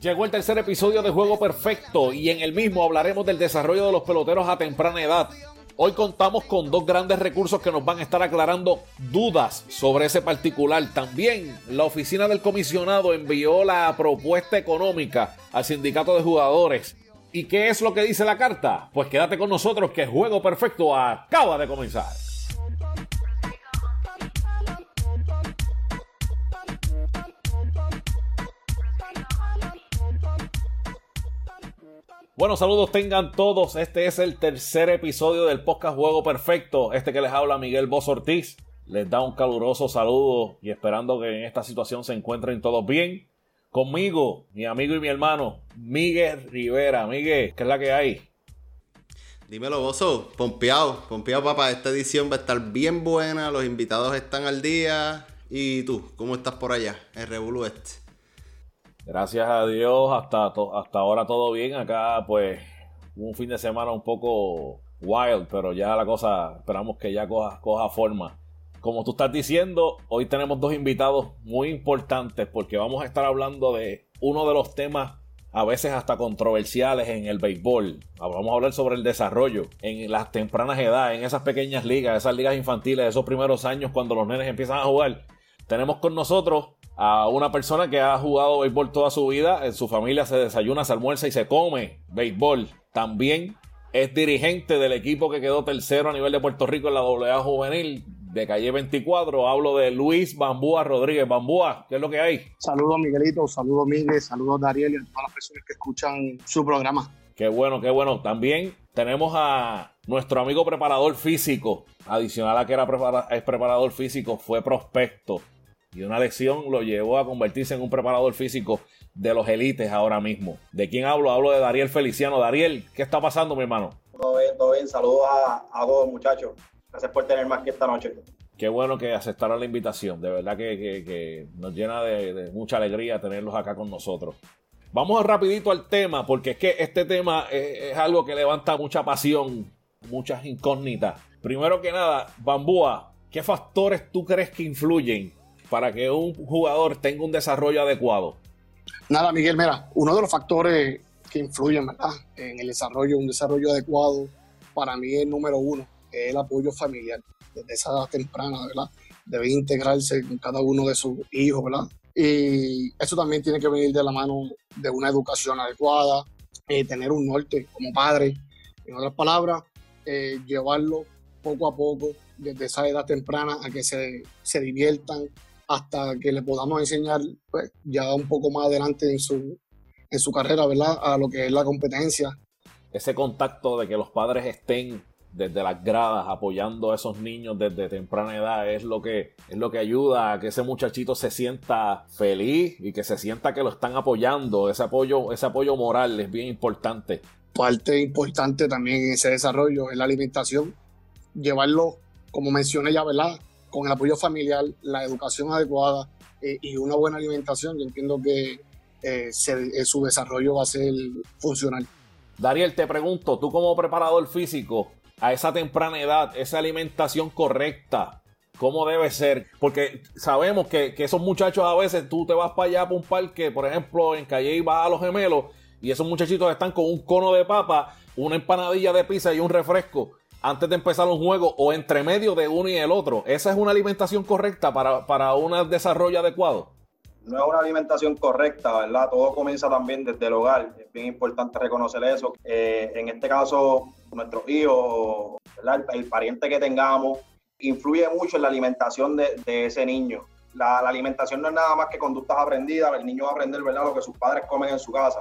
Llegó el tercer episodio de Juego Perfecto y en el mismo hablaremos del desarrollo de los peloteros a temprana edad. Hoy contamos con dos grandes recursos que nos van a estar aclarando dudas sobre ese particular. También la oficina del comisionado envió la propuesta económica al sindicato de jugadores. ¿Y qué es lo que dice la carta? Pues quédate con nosotros que Juego Perfecto acaba de comenzar. Bueno, saludos tengan todos. Este es el tercer episodio del podcast Juego Perfecto. Este que les habla Miguel Boz Ortiz. Les da un caluroso saludo y esperando que en esta situación se encuentren todos bien. Conmigo, mi amigo y mi hermano, Miguel Rivera. Miguel, ¿qué es la que hay? Dímelo, Bozo. Pompeado, pompeado, papá. Esta edición va a estar bien buena. Los invitados están al día. ¿Y tú? ¿Cómo estás por allá? El Revolu este. Gracias a Dios, hasta, hasta ahora todo bien. Acá, pues, un fin de semana un poco wild, pero ya la cosa, esperamos que ya coja, coja forma. Como tú estás diciendo, hoy tenemos dos invitados muy importantes porque vamos a estar hablando de uno de los temas a veces hasta controversiales en el béisbol. Vamos a hablar sobre el desarrollo en las tempranas edades, en esas pequeñas ligas, esas ligas infantiles, esos primeros años cuando los nenes empiezan a jugar. Tenemos con nosotros a una persona que ha jugado béisbol toda su vida, en su familia se desayuna, se almuerza y se come béisbol. También es dirigente del equipo que quedó tercero a nivel de Puerto Rico en la AA juvenil de calle 24. Hablo de Luis Bambúa Rodríguez. Bambúa, ¿qué es lo que hay? Saludos Miguelito, saludos Miguel, saludos Dariel y a todas las personas que escuchan su programa. Qué bueno, qué bueno. También tenemos a nuestro amigo preparador físico, adicional a que era es preparador físico, fue prospecto y una lección lo llevó a convertirse en un preparador físico de los élites ahora mismo. ¿De quién hablo? Hablo de Dariel Feliciano. Dariel, ¿qué está pasando, mi hermano? Todo bien, todo bien. Saludos a, todos, muchachos. Gracias por tenerme aquí esta noche. Qué bueno que aceptaron la invitación. De verdad que, nos llena de, mucha alegría tenerlos acá con nosotros. Vamos rapidito al tema, porque es que este tema es, es algo que levanta mucha pasión, muchas incógnitas. Primero que nada, Bambúa, ¿qué factores tú crees que influyen para que un jugador tenga un desarrollo adecuado? Nada, Miguel, mira, uno de los factores que influyen en el desarrollo, un desarrollo adecuado, para mí el número uno, es el apoyo familiar. Desde esa edad temprana, ¿verdad? Debe integrarse con cada uno de sus hijos, ¿verdad? Y eso también tiene que venir de la mano de una educación adecuada, eh, tener un norte como padre. En otras palabras, eh, llevarlo poco a poco desde esa edad temprana a que se, se diviertan, hasta que le podamos enseñar pues, ya un poco más adelante en su, en su carrera, ¿verdad? A lo que es la competencia. Ese contacto de que los padres estén desde las gradas apoyando a esos niños desde temprana edad es lo que es lo que ayuda a que ese muchachito se sienta feliz y que se sienta que lo están apoyando ese apoyo ese apoyo moral es bien importante parte importante también en ese desarrollo es la alimentación llevarlo como mencioné ya verdad con el apoyo familiar, la educación adecuada eh, y una buena alimentación, yo entiendo que eh, eh, su desarrollo va a ser funcional. Dariel, te pregunto, tú como preparador físico, a esa temprana edad, esa alimentación correcta, ¿cómo debe ser? Porque sabemos que, esos muchachos a veces tú te vas para allá para un parque, por ejemplo, en Calle y vas a los gemelos, y esos muchachitos están con un cono de papa, una empanadilla de pizza y un refresco antes de empezar un juego o entre medio de uno y el otro. ¿Esa es una alimentación correcta para, para un desarrollo adecuado? No es una alimentación correcta, ¿verdad? Todo comienza también desde el hogar. Es bien importante reconocer eso. Eh, en este caso, nuestros hijos, ¿verdad? El, pariente que tengamos, influye mucho en la alimentación de, ese niño. La, la, alimentación no es nada más que conductas aprendidas. El niño va a aprender, ¿verdad? Lo que sus padres comen en su casa.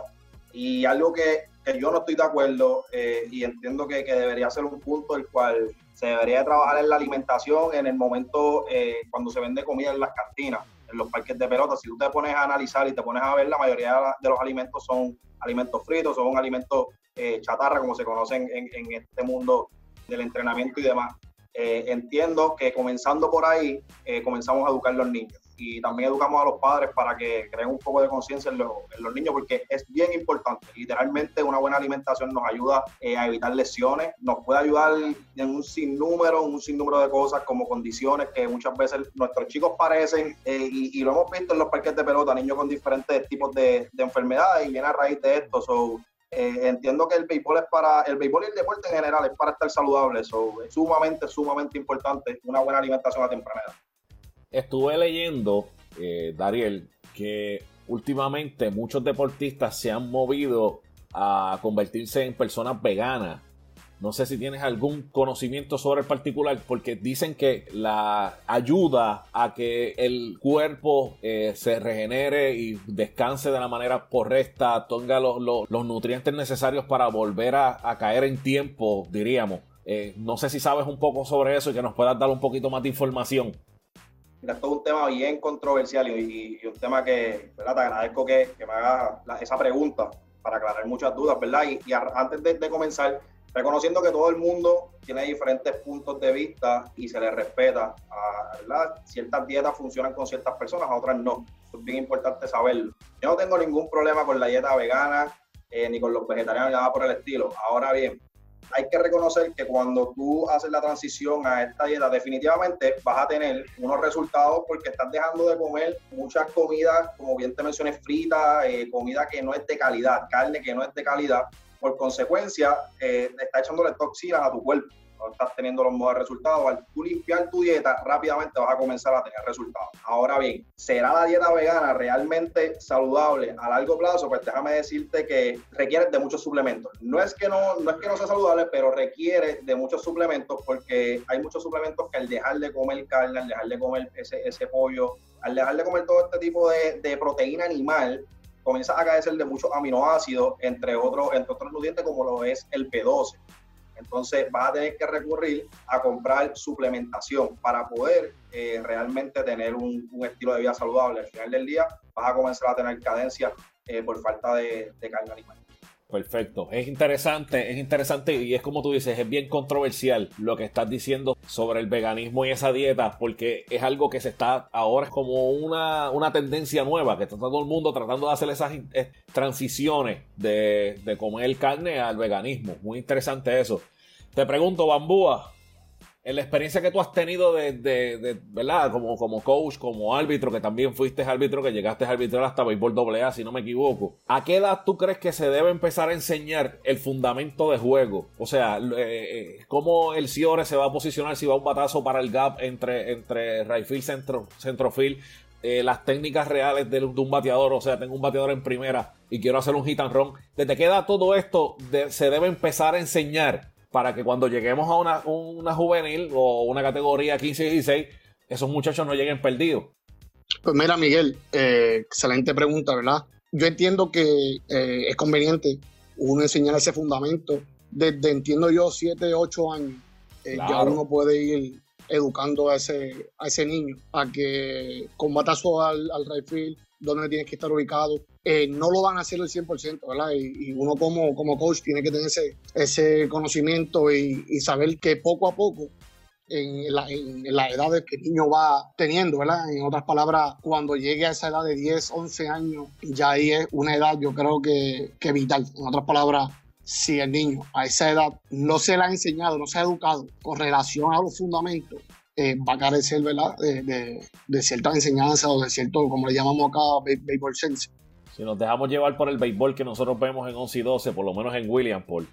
Y algo que yo no estoy de acuerdo eh, y entiendo que, debería ser un punto el cual se debería trabajar en la alimentación en el momento eh, cuando se vende comida en las cantinas, en los parques de pelota. Si tú te pones a analizar y te pones a ver, la mayoría de los alimentos son alimentos fritos, son alimentos eh, chatarra, como se conocen en, en, este mundo del entrenamiento y demás. entiendo que comenzando por ahí, comenzamos a educar a los niños. Y también educamos a los padres para que creen un poco de conciencia en, los niños porque es bien importante. Literalmente una buena alimentación nos ayuda eh, a evitar lesiones, nos puede ayudar en un sinnúmero, un sinnúmero de cosas como condiciones que muchas veces nuestros chicos parecen eh, y, lo hemos visto en los parques de pelota, niños con diferentes tipos de, enfermedades y viene a raíz de esto. So, eh, entiendo que el béisbol es para, el béisbol y el deporte en general es para estar saludable, eso es sumamente, sumamente importante una buena alimentación a temprana edad. Estuve leyendo, eh, Dariel, que últimamente muchos deportistas se han movido a convertirse en personas veganas no sé si tienes algún conocimiento sobre el particular, porque dicen que la ayuda a que el cuerpo eh, se regenere y descanse de la manera correcta, tenga los, nutrientes necesarios para volver a, caer en tiempo, diríamos. Eh, no sé si sabes un poco sobre eso y que nos puedas dar un poquito más de información. Mira, esto es un tema bien controversial y, un tema que, ¿verdad? Te agradezco que, me hagas esa pregunta para aclarar muchas dudas, ¿verdad? Y, antes de comenzar, reconociendo que todo el mundo tiene diferentes puntos de vista y se le respeta, ¿verdad? Ciertas dietas funcionan con ciertas personas, a otras no. es bien importante saberlo. Yo no tengo ningún problema con la dieta vegana, eh, ni con los vegetarianos, nada por el estilo. Ahora bien, hay que reconocer que cuando tú haces la transición a esta dieta, definitivamente vas a tener unos resultados porque estás dejando de comer muchas comidas, como bien te mencioné, fritas, eh, comida que no es de calidad, carne que no es de calidad, por consecuencia, eh, está echándole toxinas a tu cuerpo. No estás teniendo los mejores resultados. Al tú limpiar tu dieta, rápidamente vas a comenzar a tener resultados. Ahora bien, ¿será la dieta vegana realmente saludable a largo plazo? Pues déjame decirte que requiere de muchos suplementos. No es que no, no es que no sea saludable, pero requiere de muchos suplementos porque hay muchos suplementos que al dejar de comer carne, al dejar de comer ese, ese pollo, al dejar de comer todo este tipo de, de proteína animal, comienza a carecer de muchos aminoácidos, entre otros, entre otros nutrientes como lo es el P12. Entonces vas a tener que recurrir a comprar suplementación para poder eh, realmente tener un, estilo de vida saludable. Al final del día vas a comenzar a tener cadencia eh, por falta de, de carne animal. Perfecto. Es interesante, es interesante y es como tú dices, es bien controversial lo que estás diciendo sobre el veganismo y esa dieta, porque es algo que se está ahora como una, una tendencia nueva, que está todo el mundo tratando de hacer esas eh, transiciones de, de comer carne al veganismo. Muy interesante eso. Te pregunto, Bambúa, en la experiencia que tú has tenido de, ¿verdad? Como, como coach, como árbitro, que también fuiste árbitro, que llegaste a arbitrar hasta béisbol AA, si no me equivoco. ¿A qué edad tú crees que se debe empezar a enseñar el fundamento de juego? O sea, eh, eh, cómo el Ciore se va a posicionar si va un batazo para el gap entre, entre right centro, centrofield, eh, las técnicas reales de, un bateador, o sea, tengo un bateador en primera y quiero hacer un hit and run. ¿Desde qué edad todo esto se debe empezar a enseñar para que cuando lleguemos a una, una juvenil o una categoría 15 y 16, esos muchachos no lleguen perdidos. Pues mira, Miguel, eh, excelente pregunta, ¿verdad? Yo entiendo que eh, es conveniente uno enseñar ese fundamento desde, entiendo yo, 7, 8 años. Eh, ya uno puede ir educando a ese, a ese niño a que combata al, al right field, donde tienes que estar ubicado. Eh, no lo van a hacer el 100%, ¿verdad? Y, uno como, como coach tiene que tener ese, ese conocimiento y, saber que poco a poco, en, la, en, las edades que el niño va teniendo, ¿verdad? En otras palabras, cuando llegue a esa edad de 10, 11 años, ya ahí es una edad yo creo que, que vital. En otras palabras, si el niño a esa edad no se le ha enseñado, no se ha educado con relación a los fundamentos, eh, va a carecer ¿verdad? De, de, cierta enseñanza o de cierto, como le llamamos acá, béisbol sense. Si nos dejamos llevar por el béisbol que nosotros vemos en 11 y 12, por lo menos en Williamsport,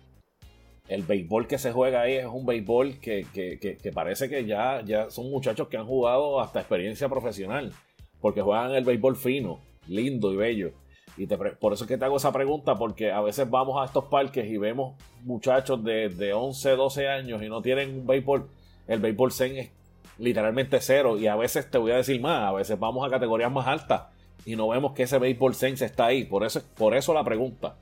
el béisbol que se juega ahí es un béisbol que, que, que, parece que ya, ya son muchachos que han jugado hasta experiencia profesional, porque juegan el béisbol fino, lindo y bello. Y por eso es que te hago esa pregunta, porque a veces vamos a estos parques y vemos muchachos de, de 11, 12 años y no tienen un béisbol. El béisbol zen es literalmente cero. Y a veces te voy a decir más, a veces vamos a categorías más altas y no vemos que ese béisbol sense está ahí. Por eso, por eso la pregunta.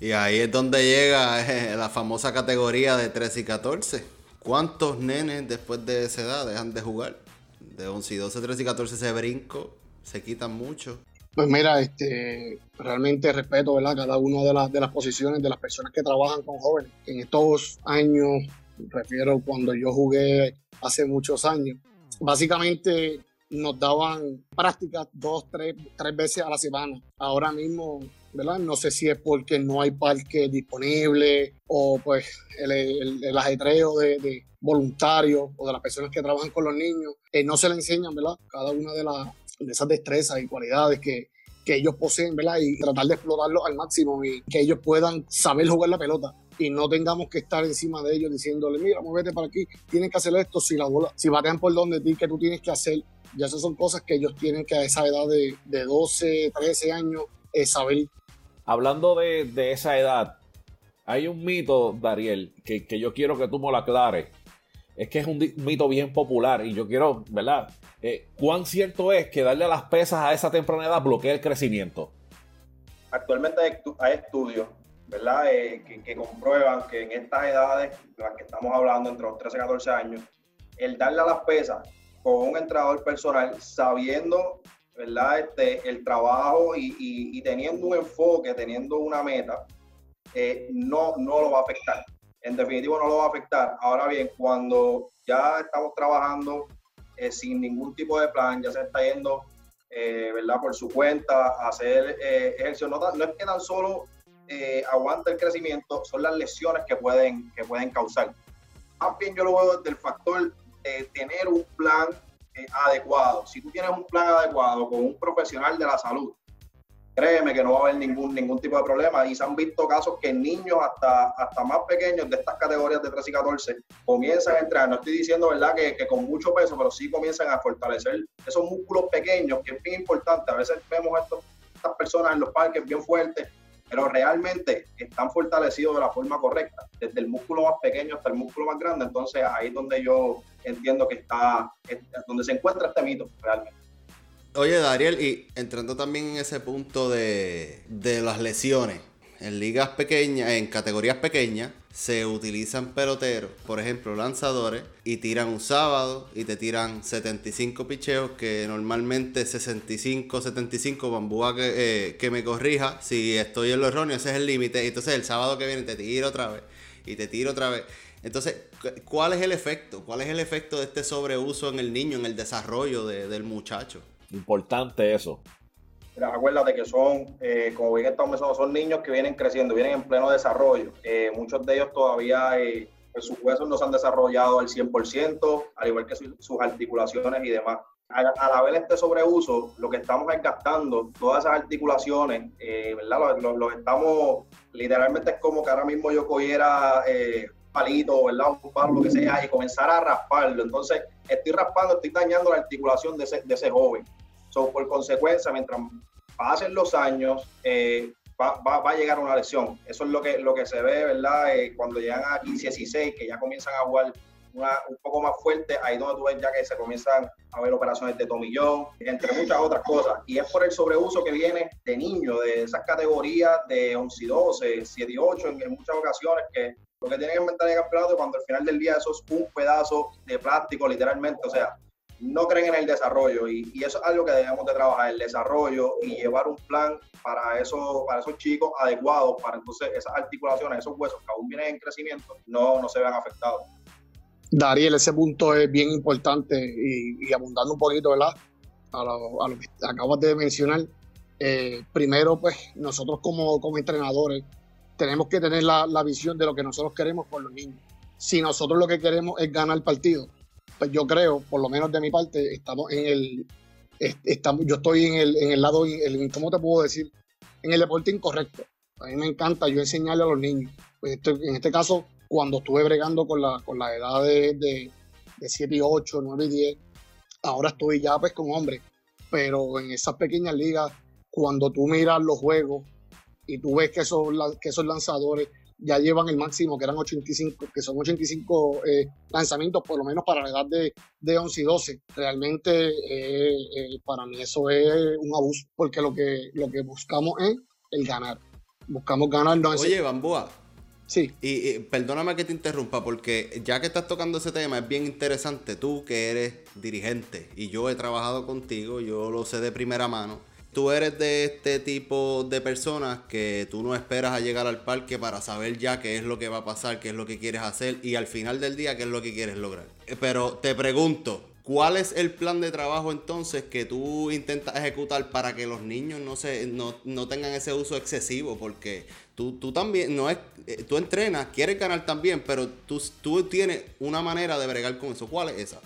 Y ahí es donde llega eh, la famosa categoría de 13 y 14. ¿Cuántos nenes después de esa edad dejan de jugar? De 11 y 12, 13 y 14 se brinco, se quitan mucho. Pues mira, este, realmente respeto ¿verdad? cada una de las, de las posiciones de las personas que trabajan con jóvenes. En estos años, refiero cuando yo jugué hace muchos años. Básicamente, nos daban prácticas dos, tres, tres veces a la semana. Ahora mismo, ¿verdad? No sé si es porque no hay parque disponible o pues el, el, ajetreo de, voluntarios o de las personas que trabajan con los niños, eh, no se le enseñan, ¿verdad? Cada una de, las de esas destrezas y cualidades que, que ellos poseen, ¿verdad? Y tratar de explotarlo al máximo y que ellos puedan saber jugar la pelota y no tengamos que estar encima de ellos diciéndole, mira, muévete para aquí, tienes que hacer esto, si la bola, si batean por donde ti, que tú tienes que hacer. Ya esas son cosas que ellos tienen que a esa edad de, de 12, 13 años eh, saber. Hablando de, de, esa edad, hay un mito, Dariel, que, que yo quiero que tú me lo aclares. Es que es un mito bien popular y yo quiero, ¿verdad? Eh, ¿Cuán cierto es que darle a las pesas a esa temprana edad bloquea el crecimiento? Actualmente hay estudios ¿verdad? Eh, que, comprueban que en estas edades, las que estamos hablando, entre los 13 y 14 años, el darle a las pesas con un entrenador personal, sabiendo, ¿verdad? Este, el trabajo y, teniendo un enfoque, teniendo una meta, eh, no, no lo va a afectar. En definitivo, no lo va a afectar. Ahora bien, cuando ya estamos trabajando eh, sin ningún tipo de plan, ya se está yendo, eh, ¿verdad? Por su cuenta, hacer ejercicio. No, no, es que tan solo aguanta el crecimiento, son las lesiones que pueden, que pueden causar. Más bien yo lo veo desde el factor de tener un plan adecuado. Si tú tienes un plan adecuado con un profesional de la salud, créeme que no va a haber ningún, ningún tipo de problema. Y se han visto casos que niños hasta, hasta más pequeños de estas categorías de 13 y 14 comienzan a entrar. No estoy diciendo, ¿verdad?, que, que con mucho peso, pero sí comienzan a fortalecer esos músculos pequeños, que es bien importante. A veces vemos estas personas en los parques bien fuertes, pero realmente están fortalecidos de la forma correcta, desde el músculo más pequeño hasta el músculo más grande. Entonces ahí es donde yo entiendo que está, donde se encuentra este mito realmente. Oye, Dariel, y entrando también en ese punto de, las lesiones, en ligas pequeñas, en categorías pequeñas, se utilizan peloteros, por ejemplo, lanzadores, y tiran un sábado y te tiran 75 picheos, que normalmente 65, 75, bambúa que, eh, que me corrija, si estoy en lo erróneo, ese es el límite, entonces el sábado que viene te tiro otra vez y te tiro otra vez. Entonces, ¿cuál es el efecto? ¿Cuál es el efecto de este sobreuso en el niño, en el desarrollo del muchacho? Importante eso. Acuérdate que son, eh, como bien estamos mencionando, son niños que vienen creciendo, vienen en pleno desarrollo. Eh, muchos de ellos todavía eh, pues, sus huesos no se han desarrollado al 100%, al igual que sus articulaciones y demás. Al, haber este sobreuso, lo que estamos es gastando todas esas articulaciones, ¿verdad? Los, estamos, literalmente es como que ahora mismo yo cogiera palito, ¿verdad? Un palo, lo que sea, y comenzar a rasparlo. Entonces, estoy raspando, estoy dañando la articulación de ese, de ese joven. So, por consecuencia, mientras pasen los años, eh, va, va, a llegar una lesión. Eso es lo que, lo que se ve, ¿verdad? Eh, cuando llegan a 15, 16, que ya comienzan a jugar un poco más fuerte, ahí donde tú ves ya que se comienzan a ver operaciones de tomillón, entre muchas otras cosas. Y es por el sobreuso que viene de niños, de esas categorías de 11 y 12, 7 y 8, en, en muchas ocasiones, que lo que tienen en mentalidad de campeonato cuando al final del día eso es un pedazo de plástico, literalmente. O sea, no creen en el desarrollo y, eso es algo que debemos de trabajar, el desarrollo y llevar un plan para, eso, para esos chicos adecuados, para entonces esas articulaciones, esos huesos que aún vienen en crecimiento, no, no se vean afectados. Dariel, ese punto es bien importante y, abundando un poquito, ¿verdad? A lo, a lo que acabas de mencionar. Eh, primero, pues nosotros como, como entrenadores tenemos que tener la, visión de lo que nosotros queremos por los niños. Si nosotros lo que queremos es ganar partido, yo creo, por lo menos de mi parte, estamos en el, estamos, yo estoy en el, en el lado, el, ¿cómo te puedo decir? En el deporte incorrecto. A mí me encanta yo enseñarle a los niños. Pues en este caso, cuando estuve bregando con la, con la edad de, de, de 7 y 8, 9 y 10, ahora estoy ya pues con hombres. Pero en esas pequeñas ligas, cuando tú miras los juegos, y tú ves que esos, que esos lanzadores ya llevan el máximo, que eran 85, que son 85 eh, lanzamientos, por lo menos para la edad de, de 11 y 12. Realmente eh, eh, para mí eso es un abuso, porque lo que, lo que buscamos es el ganar. Buscamos ganar. No Oye, Bambúa. Sí. Y, y, perdóname que te interrumpa, porque ya que estás tocando ese tema, es bien interesante. Tú que eres dirigente y yo he trabajado contigo, yo lo sé de primera mano tú eres de este tipo de personas que tú no esperas a llegar al parque para saber ya qué es lo que va a pasar, qué es lo que quieres hacer y al final del día qué es lo que quieres lograr. Eh, pero te pregunto, ¿Cuál es el plan de trabajo entonces que tú intentas ejecutar para que los niños no se no, tengan ese uso excesivo? Porque tú, tú también, no es, eh, tú entrenas, quieres ganar también, pero tú, tú tienes una manera de bregar con eso. ¿Cuál es esa?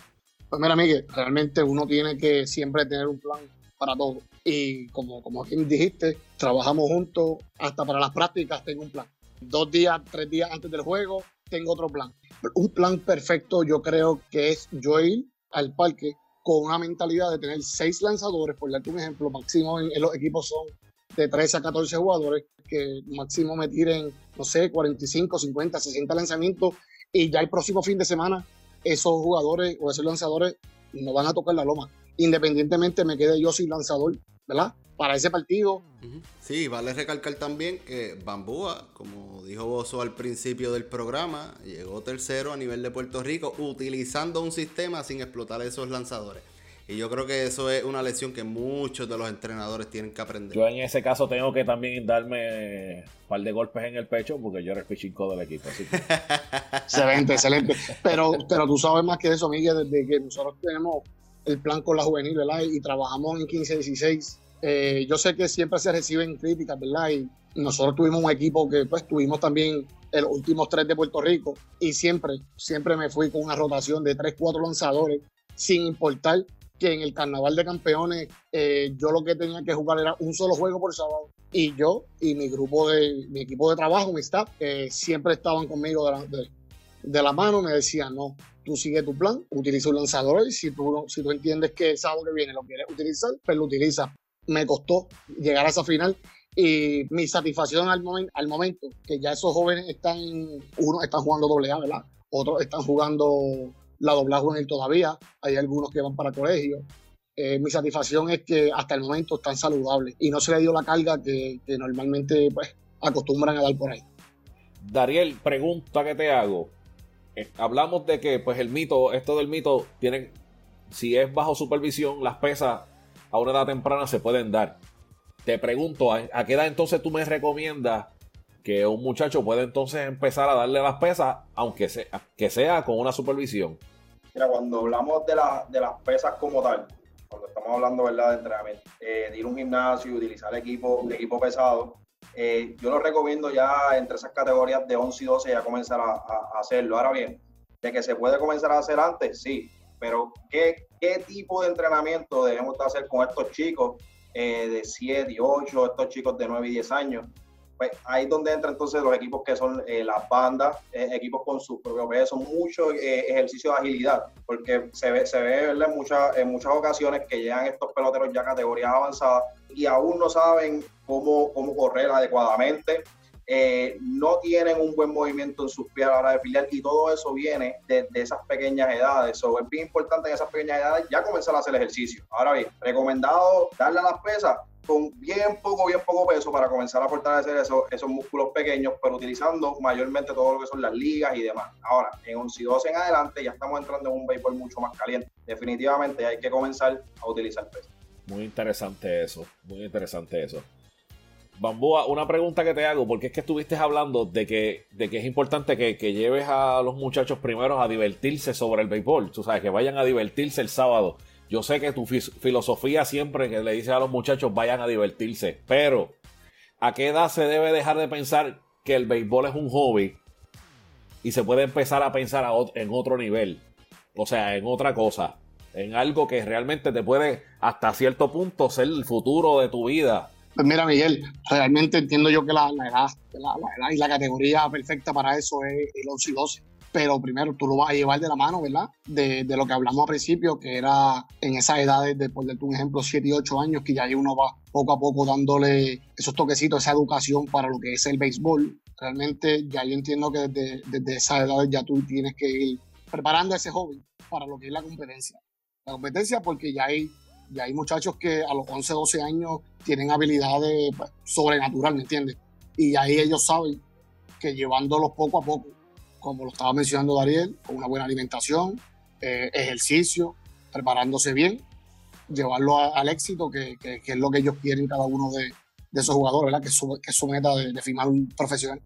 Pues mira, Miguel, realmente uno tiene que siempre tener un plan para todo. Y como, como dijiste, trabajamos juntos, hasta para las prácticas tengo un plan. Dos días, tres días antes del juego, tengo otro plan. Un plan perfecto yo creo que es yo ir al parque con una mentalidad de tener seis lanzadores, por darte un ejemplo, máximo en, los equipos son de 13 a 14 jugadores, que máximo me tiren, no sé, 45, 50, 60 lanzamientos, y ya el próximo fin de semana esos jugadores o esos lanzadores no van a tocar la loma. Independientemente me quede yo sin lanzador, ¿verdad? para ese partido. Sí, vale recalcar también que Bambúa, como dijo Bozo al principio del programa, llegó tercero a nivel de Puerto Rico utilizando un sistema sin explotar esos lanzadores. Y yo creo que eso es una lección que muchos de los entrenadores tienen que aprender. Yo en ese caso tengo que también darme un par de golpes en el pecho porque yo era el pitching del equipo. excelente, excelente. Pero, pero tú sabes más que eso, Miguel, desde que nosotros tenemos el plan con la juvenil, ¿verdad? Y trabajamos en 15-16 eh, yo sé que siempre se reciben críticas, ¿verdad? Y nosotros tuvimos un equipo que pues tuvimos también los últimos tres de Puerto Rico y siempre, siempre me fui con una rotación de tres, cuatro lanzadores, sin importar que en el Carnaval de Campeones eh, yo lo que tenía que jugar era un solo juego por sábado y yo y mi grupo de, mi equipo de trabajo, mi staff, eh, siempre estaban conmigo de, de, la mano, me decían, no, tú sigue tu plan, utiliza un lanzador y si tú, si tú entiendes que el sábado que viene lo quieres utilizar, pues lo utilizas me costó llegar a esa final y mi satisfacción al, al momento, que ya esos jóvenes están, unos están jugando doble A, ¿verdad? Otros están jugando la doble A todavía, hay algunos que van para colegio. Eh, mi satisfacción es que hasta el momento están saludables y no se le dio la carga que, normalmente pues, acostumbran a dar por ahí. Dariel, pregunta que te hago. Eh, hablamos de que pues el mito, esto del mito, tienen, si es bajo supervisión, las pesas a una edad temprana se pueden dar. Te pregunto, ¿a qué edad entonces tú me recomiendas que un muchacho pueda entonces empezar a darle las pesas, aunque sea, que sea con una supervisión? Mira, cuando hablamos de, de las pesas como tal, cuando estamos hablando ¿verdad? de entrenamiento, eh, de ir a un gimnasio utilizar equipo, equipo pesado, eh, yo lo recomiendo ya entre esas categorías de 11 y 12 ya comenzar a, hacerlo. Ahora bien, de que se puede comenzar a hacer antes, sí, pero ¿qué, qué tipo de entrenamiento debemos hacer con estos chicos eh, de 7 y 8, estos chicos de 9 y 10 años? Pues ahí es donde entran entonces los equipos que son eh, las bandas, eh, equipos con su propio peso, mucho ejercicio de agilidad, porque se ve, se ve En, muchas, en muchas ocasiones que llegan estos peloteros ya categorías avanzadas y aún no saben cómo, cómo correr adecuadamente, eh, no tienen un buen movimiento en sus pies a la hora de pelear y todo eso viene de, esas pequeñas edades. So, es bien importante en esas pequeñas edades ya comenzar a hacer ejercicio. Ahora bien, recomendado darle a las pesas con bien poco, bien poco peso para comenzar a fortalecer esos, esos músculos pequeños, pero utilizando mayormente todo lo que son las ligas y demás. Ahora, en 11 y 12 en adelante ya estamos entrando en un béisbol mucho más caliente. Definitivamente hay que comenzar a utilizar peso. Muy interesante eso, muy interesante eso. Bambúa, una pregunta que te hago, porque es que estuviste hablando de que, de que es importante que, lleves a los muchachos primero a divertirse sobre el béisbol, tú sabes, que vayan a divertirse el sábado. Yo sé que tu filosofía siempre que le dices a los muchachos vayan a divertirse, pero ¿a qué edad se debe dejar de pensar que el béisbol es un hobby y se puede empezar a pensar en otro nivel? O sea, en otra cosa, en algo que realmente te puede hasta cierto punto ser el futuro de tu vida pues mira, Miguel, realmente entiendo yo que la, edad, la, y la categoría perfecta para eso es el 11 y 12. Pero primero tú lo vas a llevar de la mano, ¿verdad? De, lo que hablamos al principio, que era en esas edades, de, por darte un ejemplo, 7 y 8 años, que ya ahí uno va poco a poco dándole esos toquecitos, esa educación para lo que es el béisbol. Realmente ya yo entiendo que desde, desde esas edades ya tú tienes que ir preparando a ese joven para lo que es la competencia. La competencia porque ya hay y hay muchachos que a los 11, 12 años tienen habilidades pues, sobrenaturales, ¿me entiendes? Y ahí ellos saben que llevándolos poco a poco, como lo estaba mencionando Dariel, con una buena alimentación, eh, ejercicio, preparándose bien, llevarlo al éxito, que, es lo que ellos quieren cada uno de, esos jugadores. Que es su, meta de, firmar un profesional.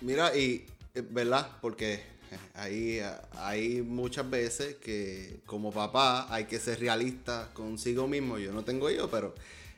Mira, y, eh, ¿verdad? Porque Hay, hay muchas veces que como papá hay que ser realista consigo mismo. Yo no tengo hijos, pero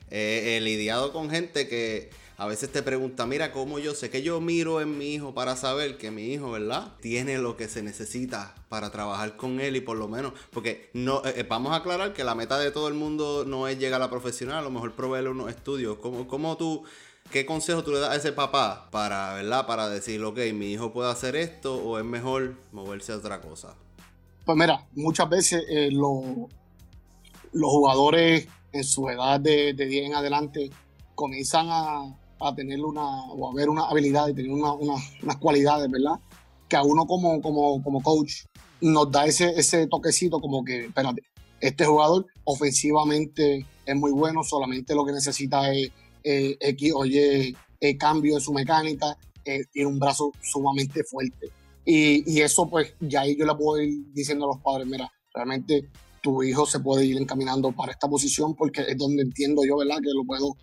he lidiado con gente que a veces te pregunta, mira, ¿cómo yo sé que yo miro en mi hijo para saber que mi hijo, ¿verdad? Tiene lo que se necesita para trabajar con él y por lo menos, porque no, eh, eh, vamos a aclarar que la meta de todo el mundo no es llegar a la profesional, a lo mejor proveerle unos estudios. ¿Cómo, cómo tú, qué consejo tú le das a ese papá para, ¿verdad? Para decir, ok, mi hijo puede hacer esto o es mejor moverse a otra cosa? Pues mira, muchas veces eh, los jugadores en su edad de, de 10 en adelante comienzan a, a tener una, o a ver una habilidad y tener una, unas cualidades, ¿verdad? Que a uno como, como, como coach nos da ese, ese toquecito como que, espérate, este jugador ofensivamente es muy bueno, solamente lo que necesita es eh, X o Y eh, cambio de su mecánica, eh, tiene un brazo sumamente fuerte. Y, y, eso pues ya ahí yo le puedo ir diciendo a los padres, mira, realmente tu hijo se puede ir encaminando para esta posición porque es donde entiendo yo, ¿verdad? Que lo puedo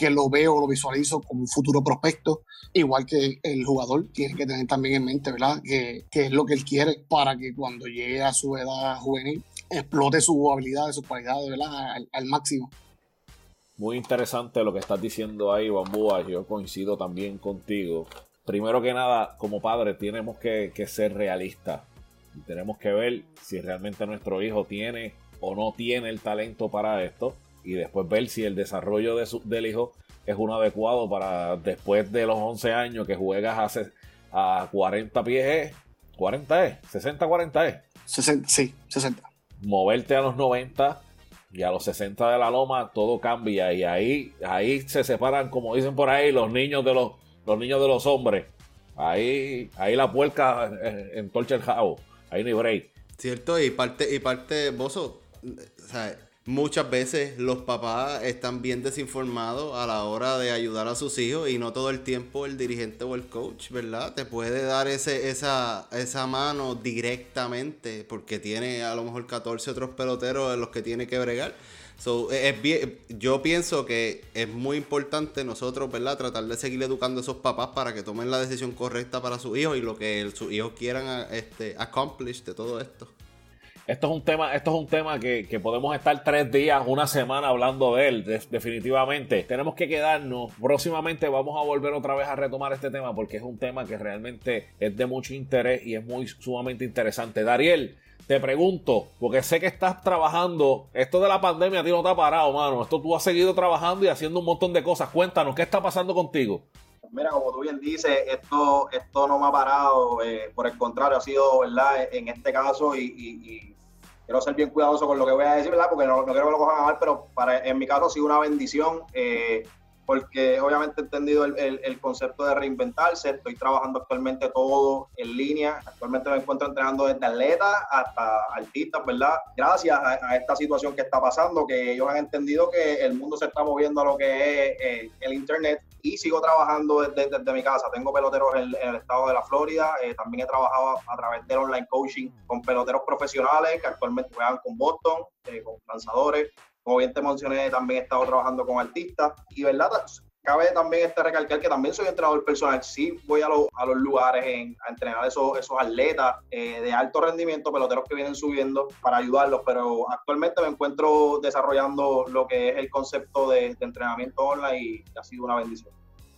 que lo veo, lo visualizo como un futuro prospecto, igual que el jugador tiene que tener también en mente, ¿verdad? Que, es lo que él quiere para que cuando llegue a su edad juvenil explote sus habilidades, sus cualidades, ¿verdad? Al, máximo. Muy interesante lo que estás diciendo ahí, Bambúa. Yo coincido también contigo. Primero que nada, como padre, tenemos que, que ser realistas. Tenemos que ver si realmente nuestro hijo tiene o no tiene el talento para esto y después ver si el desarrollo de su, del hijo es uno adecuado para después de los 11 años que juegas hace, a 40 pies, 40 es, 60, 40 es. 60, sí, 60. Moverte a los 90 y a los 60 de la loma todo cambia y ahí, ahí se separan, como dicen por ahí, los niños de los, los niños de los hombres. Ahí, ahí la puerca entorcha el jabo. Ahí no hay break. Cierto, y parte, y parte, Bozo, o sea, muchas veces los papás están bien desinformados a la hora de ayudar a sus hijos y no todo el tiempo el dirigente o el coach, ¿verdad? Te puede dar ese, esa, esa mano directamente porque tiene a lo mejor 14 otros peloteros en los que tiene que bregar. es bien, yo pienso que es muy importante nosotros, ¿verdad? Tratar de seguir educando a esos papás para que tomen la decisión correcta para sus hijos y lo que sus hijos quieran este, accomplish de todo esto. Esto es un tema, esto es un tema que, podemos estar tres días, una semana hablando de él, definitivamente. Tenemos que quedarnos. Próximamente vamos a volver otra vez a retomar este tema porque es un tema que realmente es de mucho interés y es muy sumamente interesante. Dariel, te pregunto, porque sé que estás trabajando, esto de la pandemia a ti no te ha parado, mano. Esto tú has seguido trabajando y haciendo un montón de cosas. Cuéntanos, ¿qué está pasando contigo? Mira, como tú bien dices, esto, esto no me ha parado, eh, por el contrario, ha sido, ¿verdad? En este caso y quiero ser bien cuidadoso con lo que voy a decir, ¿verdad? Porque no, quiero que lo cojan a mal, pero para, en mi caso ha sido una bendición, eh, porque obviamente he entendido el, concepto de reinventarse. Estoy trabajando actualmente todo en línea. Actualmente me encuentro entrenando desde atletas hasta artistas, ¿verdad? Gracias a, esta situación que está pasando, que ellos han entendido que el mundo se está moviendo a lo que es eh, el Internet y sigo trabajando desde, mi casa. Tengo peloteros en, el estado de la Florida. Eh, también he trabajado a, través del online coaching con peloteros profesionales que actualmente juegan con Boston, eh, con lanzadores. Como bien te mencioné, también he estado trabajando con artistas. Y verdad, cabe también este recalcar que también soy entrenador personal. Sí voy a, a los lugares a entrenar esos, esos atletas eh, de alto rendimiento, peloteros que vienen subiendo para ayudarlos, pero actualmente me encuentro desarrollando lo que es el concepto de, entrenamiento online y ha sido una bendición.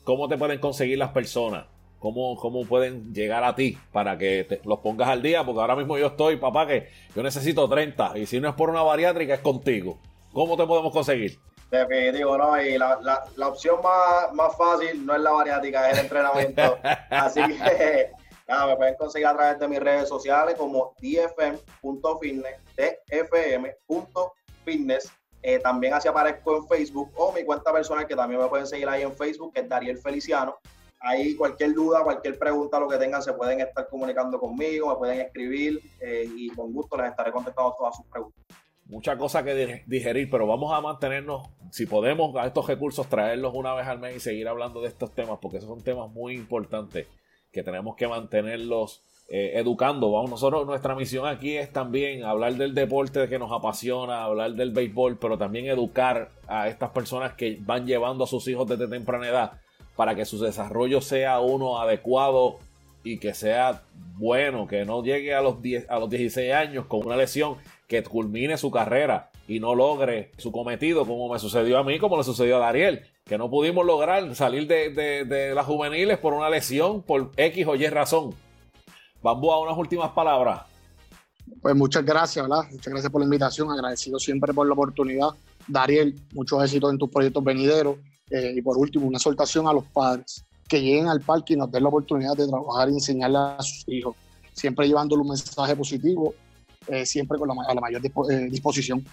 ¿Cómo te pueden conseguir las personas? ¿Cómo, ¿Cómo, pueden llegar a ti para que te, los pongas al día? Porque ahora mismo yo estoy, papá, que yo necesito 30 y si no es por una bariátrica es contigo. ¿Cómo te podemos conseguir? Definitivo, ¿no? Y la, la, la opción más, más, fácil no es la variática, es el entrenamiento. Así que nada, me pueden conseguir a través de mis redes sociales como dfm.fitness, dfm.fitness. Eh, también así aparezco en Facebook o mi cuenta personal que también me pueden seguir ahí en Facebook, que es Dariel Feliciano. Ahí cualquier duda, cualquier pregunta, lo que tengan, se pueden estar comunicando conmigo, me pueden escribir eh, y con gusto les estaré contestando todas sus preguntas mucha cosa que digerir, pero vamos a mantenernos, si podemos, a estos recursos, traerlos una vez al mes y seguir hablando de estos temas, porque esos son temas muy importantes que tenemos que mantenerlos eh, educando. Vamos, nosotros, nuestra misión aquí es también hablar del deporte que nos apasiona, hablar del béisbol, pero también educar a estas personas que van llevando a sus hijos desde temprana edad para que su desarrollo sea uno adecuado y que sea bueno, que no llegue a los, 10, a los 16 años con una lesión que culmine su carrera y no logre su cometido, como me sucedió a mí, como le sucedió a Dariel, que no pudimos lograr salir de, de las juveniles por una lesión, por X o Y razón. Bambú, a unas últimas palabras. Pues muchas gracias, ¿verdad? Muchas gracias por la invitación, agradecido siempre por la oportunidad. Dariel, muchos éxitos en tus proyectos venideros. Eh, y por último, una exhortación a los padres que lleguen al parque y nos den la oportunidad de trabajar y enseñarle a sus hijos, siempre llevándole un mensaje positivo, eh, siempre con la, a la mayor eh, disposición.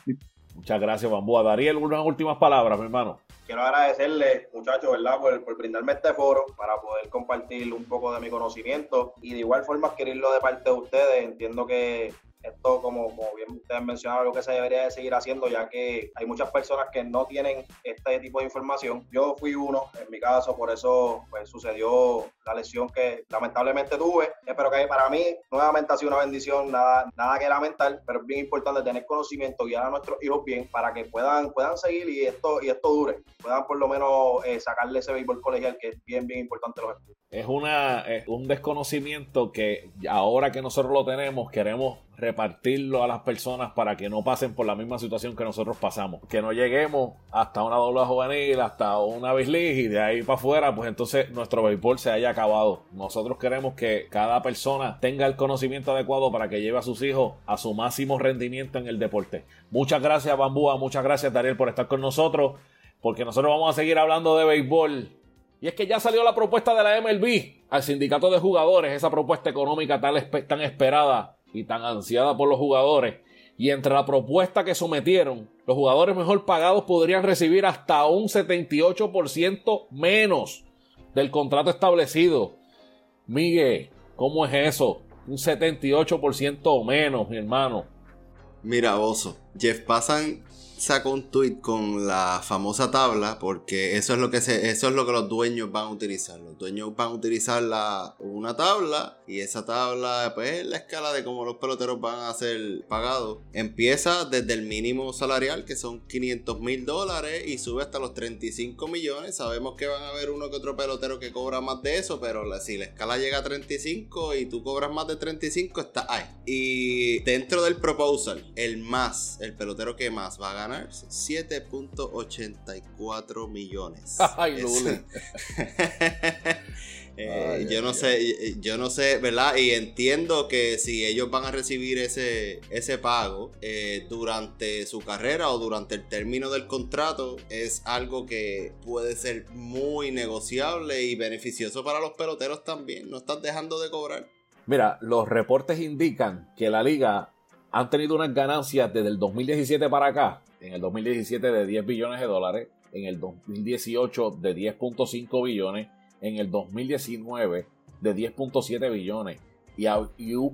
Muchas gracias, Bambú. A Dariel, unas últimas palabras, mi hermano. Quiero agradecerle, muchachos, ¿verdad?, por, por, brindarme este foro para poder compartir un poco de mi conocimiento y de igual forma adquirirlo de parte de ustedes. Entiendo que esto, como, como bien ustedes mencionaron, lo que se debería de seguir haciendo, ya que hay muchas personas que no tienen este tipo de información. Yo fui uno, en mi caso, por eso pues, sucedió la lesión que lamentablemente tuve. Pero que para mí, nuevamente ha sido una bendición, nada, nada que lamentar, pero es bien importante tener conocimiento, guiar a nuestros hijos bien para que puedan, puedan seguir y esto, y esto dure, puedan por lo menos eh, sacarle ese béisbol colegial que es bien, bien importante los estudios. Es, una, es un desconocimiento que ahora que nosotros lo tenemos, queremos repartirlo a las personas para que no pasen por la misma situación que nosotros pasamos. Que no lleguemos hasta una doble juvenil, hasta una bislig y de ahí para afuera, pues entonces nuestro béisbol se haya acabado. Nosotros queremos que cada persona tenga el conocimiento adecuado para que lleve a sus hijos a su máximo rendimiento en el deporte. Muchas gracias, Bambúa. Muchas gracias, Dariel, por estar con nosotros. Porque nosotros vamos a seguir hablando de béisbol. Y es que ya salió la propuesta de la MLB al sindicato de jugadores, esa propuesta económica tan esperada y tan ansiada por los jugadores. Y entre la propuesta que sometieron, los jugadores mejor pagados podrían recibir hasta un 78% menos del contrato establecido. Miguel, ¿cómo es eso? Un 78% menos, mi hermano. Mira, Oso, Jeff Passan sacó un tweet con la famosa tabla porque eso es lo que eso es lo que los dueños van a utilizar. Los dueños van a utilizar la, una tabla y esa tabla pues es la escala de cómo los peloteros van a ser pagados. Empieza desde el mínimo salarial que son 500 mil dólares y sube hasta los 35 millones. Sabemos que van a haber uno que otro pelotero que cobra más de eso, pero si la escala llega a 35 y tú cobras más de 35 está ahí. Y dentro del proposal, el más, el pelotero que más va a ganar 7.84 millones. Ay, eh, yo no sé, yo no sé, ¿verdad? Y entiendo que si ellos van a recibir ese, ese pago eh, durante su carrera o durante el término del contrato, es algo que puede ser muy negociable y beneficioso para los peloteros también. No están dejando de cobrar. Mira, los reportes indican que la liga han tenido unas ganancias desde el 2017 para acá en el 2017 de 10 billones de dólares, en el 2018 de 10.5 billones, en el 2019 de 10.7 billones. Y,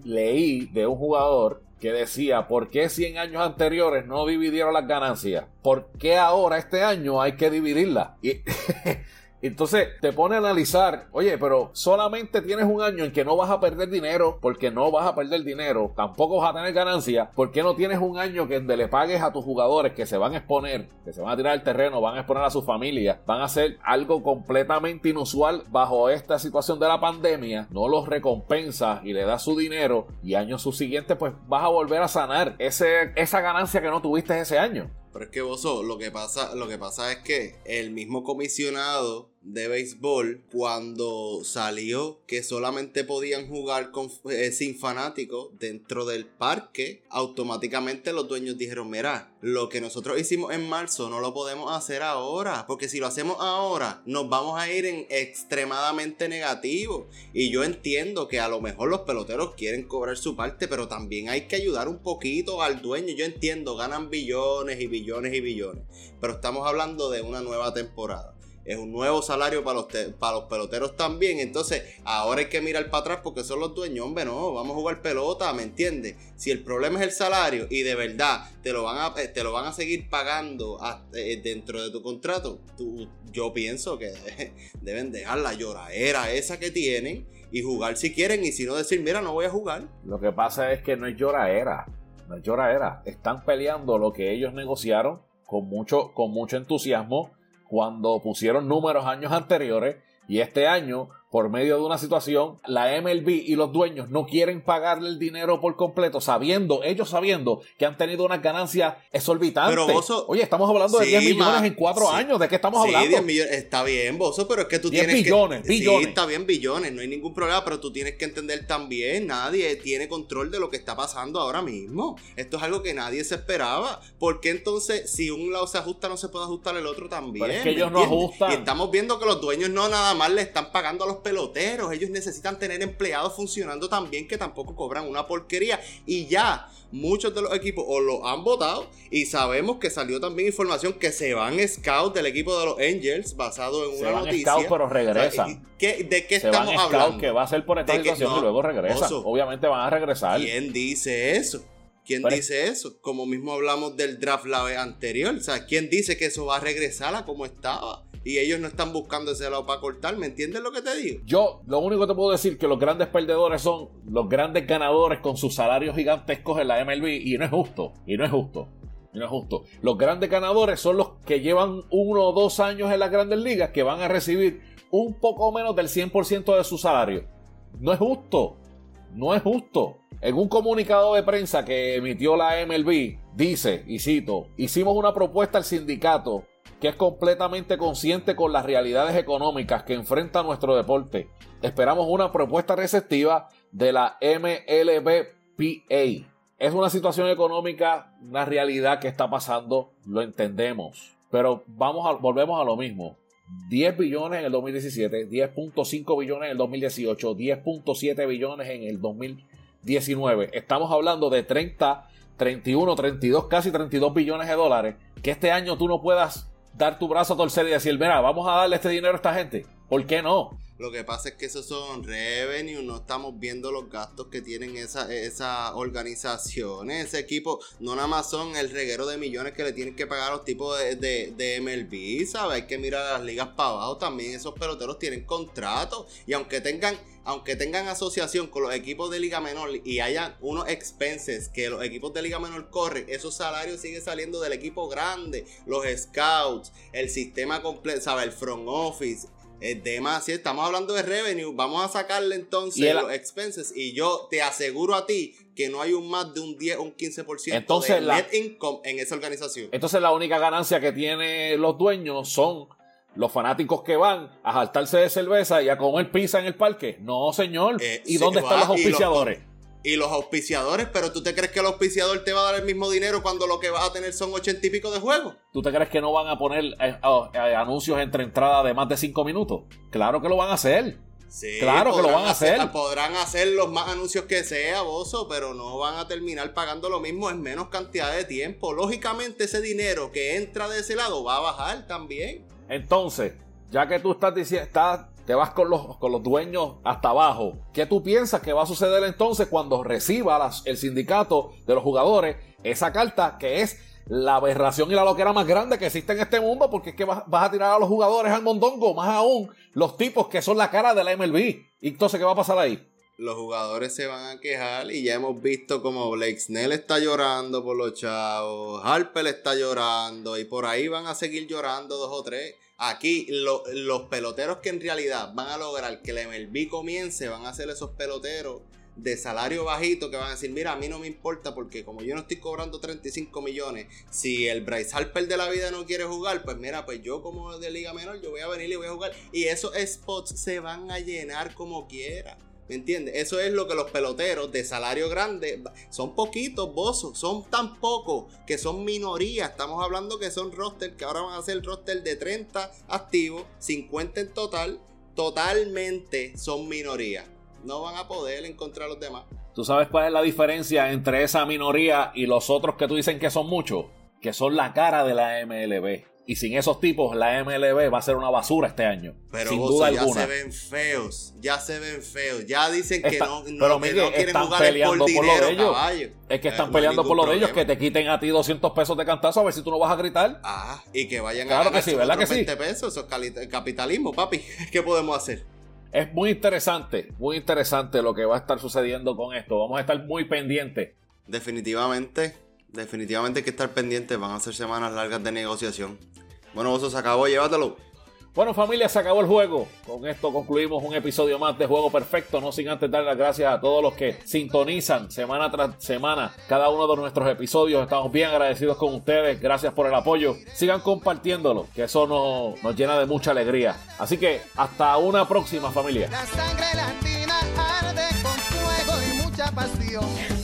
leí de un jugador que decía, ¿por qué 100 años anteriores no dividieron las ganancias? ¿Por qué ahora este año hay que dividirlas? Y Entonces te pone a analizar, oye, pero solamente tienes un año en que no vas a perder dinero, porque no vas a perder dinero, tampoco vas a tener ganancia, ¿por qué no tienes un año que donde le pagues a tus jugadores que se van a exponer, que se van a tirar al terreno, van a exponer a su familia, van a hacer algo completamente inusual bajo esta situación de la pandemia, no los recompensas y le das su dinero y años subsiguientes pues vas a volver a sanar ese, esa ganancia que no tuviste ese año? Pero es que vos, lo que pasa, lo que pasa es que el mismo comisionado de béisbol cuando salió que solamente podían jugar con, eh, sin fanáticos dentro del parque, automáticamente los dueños dijeron, mira, lo que nosotros hicimos en marzo no lo podemos hacer ahora, porque si lo hacemos ahora nos vamos a ir en extremadamente negativo. Y yo entiendo que a lo mejor los peloteros quieren cobrar su parte, pero también hay que ayudar un poquito al dueño. Yo entiendo, ganan billones y billones y billones, pero estamos hablando de una nueva temporada es un nuevo salario para los, para los peloteros también. Entonces, ahora hay que mirar para atrás porque son los dueños. Hombre, no, vamos a jugar pelota, ¿me entiendes? Si el problema es el salario y de verdad te lo van a, eh, te lo van a seguir pagando eh, dentro de tu contrato, tú, yo pienso que deben dejar la lloradera esa que tienen y jugar si quieren y si no decir, mira, no voy a jugar. Lo que pasa es que no es lloradera, no es lloradera. Están peleando lo que ellos negociaron con mucho, con mucho entusiasmo cuando pusieron números años anteriores y este año por medio de una situación, la MLB y los dueños no quieren pagarle el dinero por completo, sabiendo, ellos sabiendo que han tenido una ganancia exorbitante. Pero Oye, estamos hablando de 10 millones en cuatro años, ¿de qué estamos sí, hablando? 10 millones, está bien, Bozo, pero es que tú tienes billones, que... billones. Sí, está bien, billones, no hay ningún problema, pero tú tienes que entender también, nadie tiene control de lo que está pasando ahora mismo. Esto es algo que nadie se esperaba. ¿Por qué entonces, si un lado se ajusta, no se puede ajustar el otro también? Pero es que ellos no ajustan. Y estamos viendo que los dueños no nada más le están pagando a los peloteros. Ellos necesitan tener empleados funcionando también que tampoco cobran una porquería. Y ya, muchos de los equipos o lo han votado y sabemos que salió también información que se van scouts del equipo de los Angels basado en una van noticia. Scouts, pero regresan. ¿De qué estamos hablando? que va a ser por esta situación y luego regresan. Obviamente van a regresar. ¿Quién dice eso? ¿Quién dice eso? Como mismo hablamos del draft la vez anterior. O sea, ¿quién dice que eso va a regresar a como estaba? Y ellos no están buscando ese lado para cortar. ¿Me entiendes lo que te digo? Yo, lo único que te puedo decir que los grandes perdedores son los grandes ganadores con sus salarios gigantescos en la MLB y no es justo. Y no es justo. Y no es justo. Los grandes ganadores son los que llevan uno o dos años en las grandes ligas que van a recibir un poco menos del 100% de su salario. No es justo. No es justo. En un comunicado de prensa que emitió la MLB, dice, y cito, hicimos una propuesta al sindicato que es completamente consciente con las realidades económicas que enfrenta nuestro deporte. Esperamos una propuesta receptiva de la MLBPA. Es una situación económica, una realidad que está pasando, lo entendemos. Pero vamos a, volvemos a lo mismo. 10 billones en el 2017, 10.5 billones en el 2018, 10.7 billones en el 2019. Estamos hablando de 30, 31, 32, casi 32 billones de dólares. Que este año tú no puedas dar tu brazo a torcer y decir, mira, vamos a darle este dinero a esta gente. ¿Por qué no? Lo que pasa es que esos son revenue, no estamos viendo los gastos que tienen esas esa organizaciones, ese equipo, no nada más son el reguero de millones que le tienen que pagar a los tipos de, MLB, ¿sabes? Hay que mirar las ligas para abajo, también esos peloteros tienen contratos y aunque tengan aunque tengan asociación con los equipos de Liga Menor y haya unos expenses que los equipos de Liga Menor corren, esos salarios siguen saliendo del equipo grande, los scouts, el sistema completo, ¿sabes? El front office, es demasiado. Estamos hablando de revenue. Vamos a sacarle entonces los expenses. Y yo te aseguro a ti que no hay un más de un 10 o un 15% entonces de net income en esa organización. Entonces la única ganancia que tienen los dueños son los fanáticos que van a saltarse de cerveza y a comer pizza en el parque. No, señor. Eh, ¿Y dónde están los auspiciadores? Y los auspiciadores, pero ¿tú te crees que el auspiciador te va a dar el mismo dinero cuando lo que vas a tener son ochenta y pico de juegos? ¿Tú te crees que no van a poner eh, oh, eh, anuncios entre entradas de más de cinco minutos? Claro que lo van a hacer. Sí, claro que lo van a hacer, Podrán hacer los más anuncios que sea, Bozo, pero no van a terminar pagando lo mismo en menos cantidad de tiempo. Lógicamente, ese dinero que entra de ese lado va a bajar también. Entonces, ya que tú estás diciendo, estás te vas con los, con los dueños hasta abajo. ¿Qué tú piensas que va a suceder entonces cuando reciba el sindicato de los jugadores esa carta que es la aberración y la loquera más grande que existe en este mundo? Porque es que vas, a tirar a los jugadores al mondongo, más aún los tipos que son la cara de la MLB. ¿Y entonces qué va a pasar ahí? los jugadores se van a quejar y ya hemos visto como Blake Snell está llorando por los chavos, Harper está llorando y por ahí van a seguir llorando dos o tres. Aquí los peloteros que en realidad van a lograr que el MLB comience van a ser esos peloteros de salario bajito que van a decir, mira, a mí no me importa porque como yo no estoy cobrando 35 millones, si el Bryce Harper de la vida no quiere jugar, pues mira, pues yo como de liga menor, yo voy a venir y voy a jugar. Y esos spots se van a llenar como quiera. ¿Me entiendes? Eso es lo que los peloteros de salario grande son poquitos, bozos, son tan pocos que son minorías. Estamos hablando que son roster que ahora van a ser roster de 30 activos, 50 en total. Totalmente son minorías. No van a poder encontrar a los demás. ¿Tú sabes cuál es la diferencia entre esa minoría y los otros que tú dicen que son muchos? Que son la cara de la MLB. Y sin esos tipos, la MLB va a ser una basura este año. Pero sin duda ya se ven feos. Ya se ven feos. Ya dicen que no, no, quieren están jugar peleando por, lo de ellos. Es que están eh, peleando por lo de ellos. Que te quiten a ti 200 pesos de cantazo a ver si tú no vas a gritar. Ah, y que vayan a ganar que sí, ¿verdad que 20 pesos. Eso es capitalismo, papi. ¿Qué podemos hacer? Es muy interesante, muy interesante lo que va a estar sucediendo con esto. Vamos a estar muy pendientes. Definitivamente Definitivamente hay que estar pendiente, van a ser semanas largas de negociación. Bueno, Bozo, se acabó, llévatelo. Bueno, familia, se acabó el juego. Con esto concluimos un episodio más de Juego Perfecto. No sin antes dar las gracias a todos los que sintonizan semana tras semana cada uno de nuestros episodios. Estamos bien agradecidos con ustedes. Gracias por el apoyo. Sigan compartiéndolo, que eso nos, nos llena de mucha alegría. Así que hasta una próxima, familia. La sangre latina arde con fuego y mucha pasión.